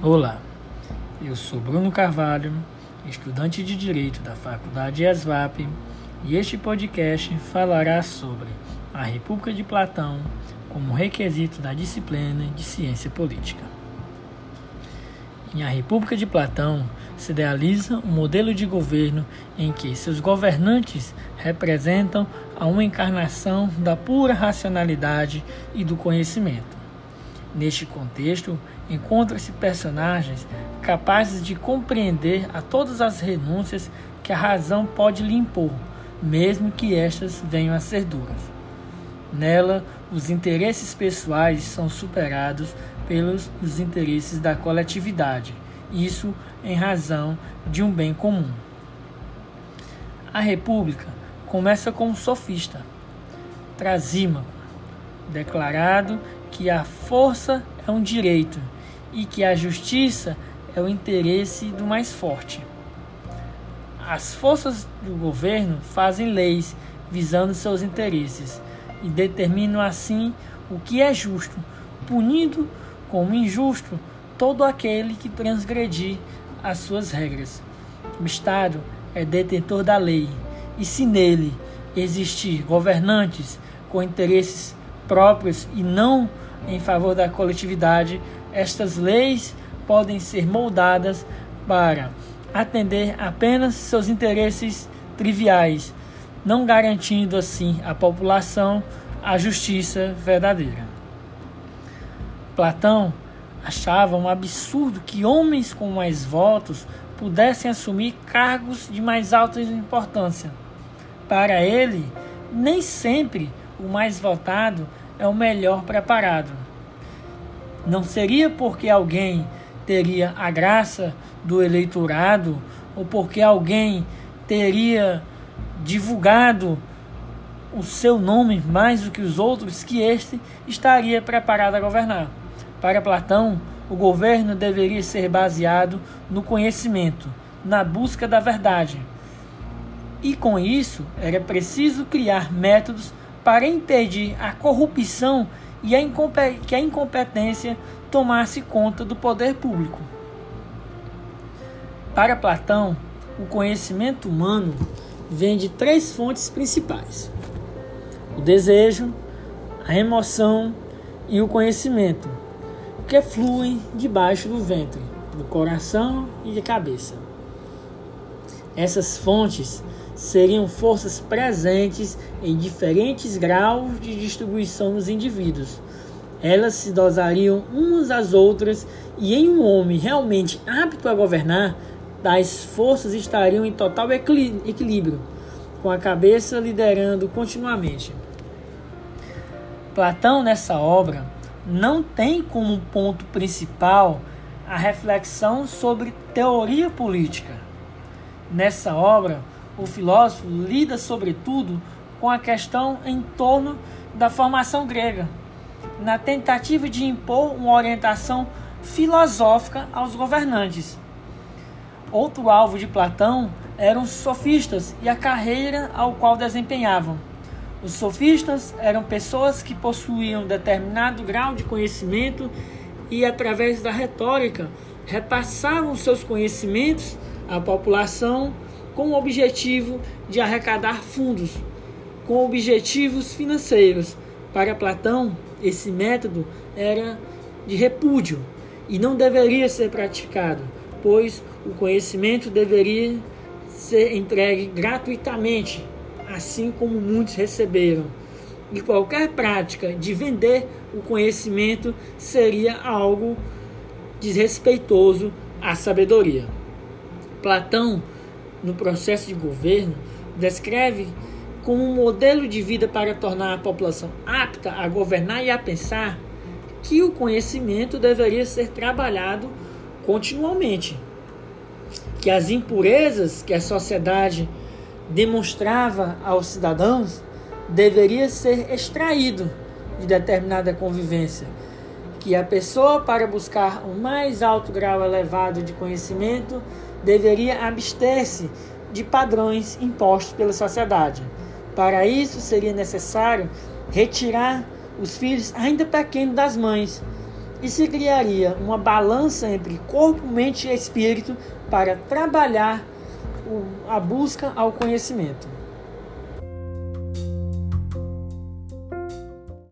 Olá, eu sou Bruno Carvalho, estudante de Direito da Faculdade ESVAP, e este podcast falará sobre a República de Platão como requisito da disciplina de Ciência Política. Em A República de Platão se idealiza um modelo de governo em que seus governantes representam a uma encarnação da pura racionalidade e do conhecimento Neste contexto, encontram-se personagens capazes de compreender a todas as renúncias que a razão pode lhe impor, mesmo que estas venham a ser duras. Nela, os interesses pessoais são superados pelos os interesses da coletividade, isso em razão de um bem comum. A República começa com um sofista, Trasímaco, declarado que a força é um direito e que a justiça é o interesse do mais forte. As forças do governo fazem leis visando seus interesses e determinam assim o que é justo, punindo como injusto todo aquele que transgredir as suas regras. O Estado é detentor da lei, e se nele existir governantes com interesses próprios e não em favor da coletividade, estas leis podem ser moldadas para atender apenas seus interesses triviais, não garantindo assim à população a justiça verdadeira. Platão achava um absurdo que homens com mais votos pudessem assumir cargos de mais alta importância. Para ele, nem sempre o mais votado é o melhor preparado. Não seria porque alguém teria a graça do eleitorado ou porque alguém teria divulgado o seu nome mais do que os outros que este estaria preparado a governar. Para Platão, o governo deveria ser baseado no conhecimento, na busca da verdade. E com isso, era preciso criar métodos para impedir a corrupção e a que a incompetência tomasse conta do poder público. Para Platão, o conhecimento humano vem de três fontes principais: o desejo, a emoção e o conhecimento, que fluem debaixo do ventre, do coração e da cabeça. Essas fontes seriam forças presentes em diferentes graus de distribuição nos indivíduos. Elas se dosariam umas às outras e em um homem realmente apto a governar, tais forças estariam em total equilíbrio, com a cabeça liderando continuamente. Platão, nessa obra, não tem como ponto principal a reflexão sobre teoria política. Nessa obra, o filósofo lida, sobretudo, com a questão em torno da formação grega, na tentativa de impor uma orientação filosófica aos governantes. Outro alvo de Platão eram os sofistas e a carreira ao qual desempenhavam. Os sofistas eram pessoas que possuíam determinado grau de conhecimento e, através da retórica, repassavam seus conhecimentos à população com o objetivo de arrecadar fundos, com objetivos financeiros. Para Platão, esse método era de repúdio e não deveria ser praticado, pois o conhecimento deveria ser entregue gratuitamente, assim como muitos receberam. E qualquer prática de vender o conhecimento seria algo desrespeitoso à sabedoria. Platão no processo de governo descreve como um modelo de vida para tornar a população apta a governar e a pensar que o conhecimento deveria ser trabalhado continuamente, que as impurezas que a sociedade demonstrava aos cidadãos deveria ser extraído de determinada convivência, que a pessoa para buscar um mais alto grau elevado de conhecimento deveria abster-se de padrões impostos pela sociedade. Para isso, seria necessário retirar os filhos ainda pequenos das mães, e se criaria uma balança entre corpo, mente e espírito para trabalhar a busca ao conhecimento.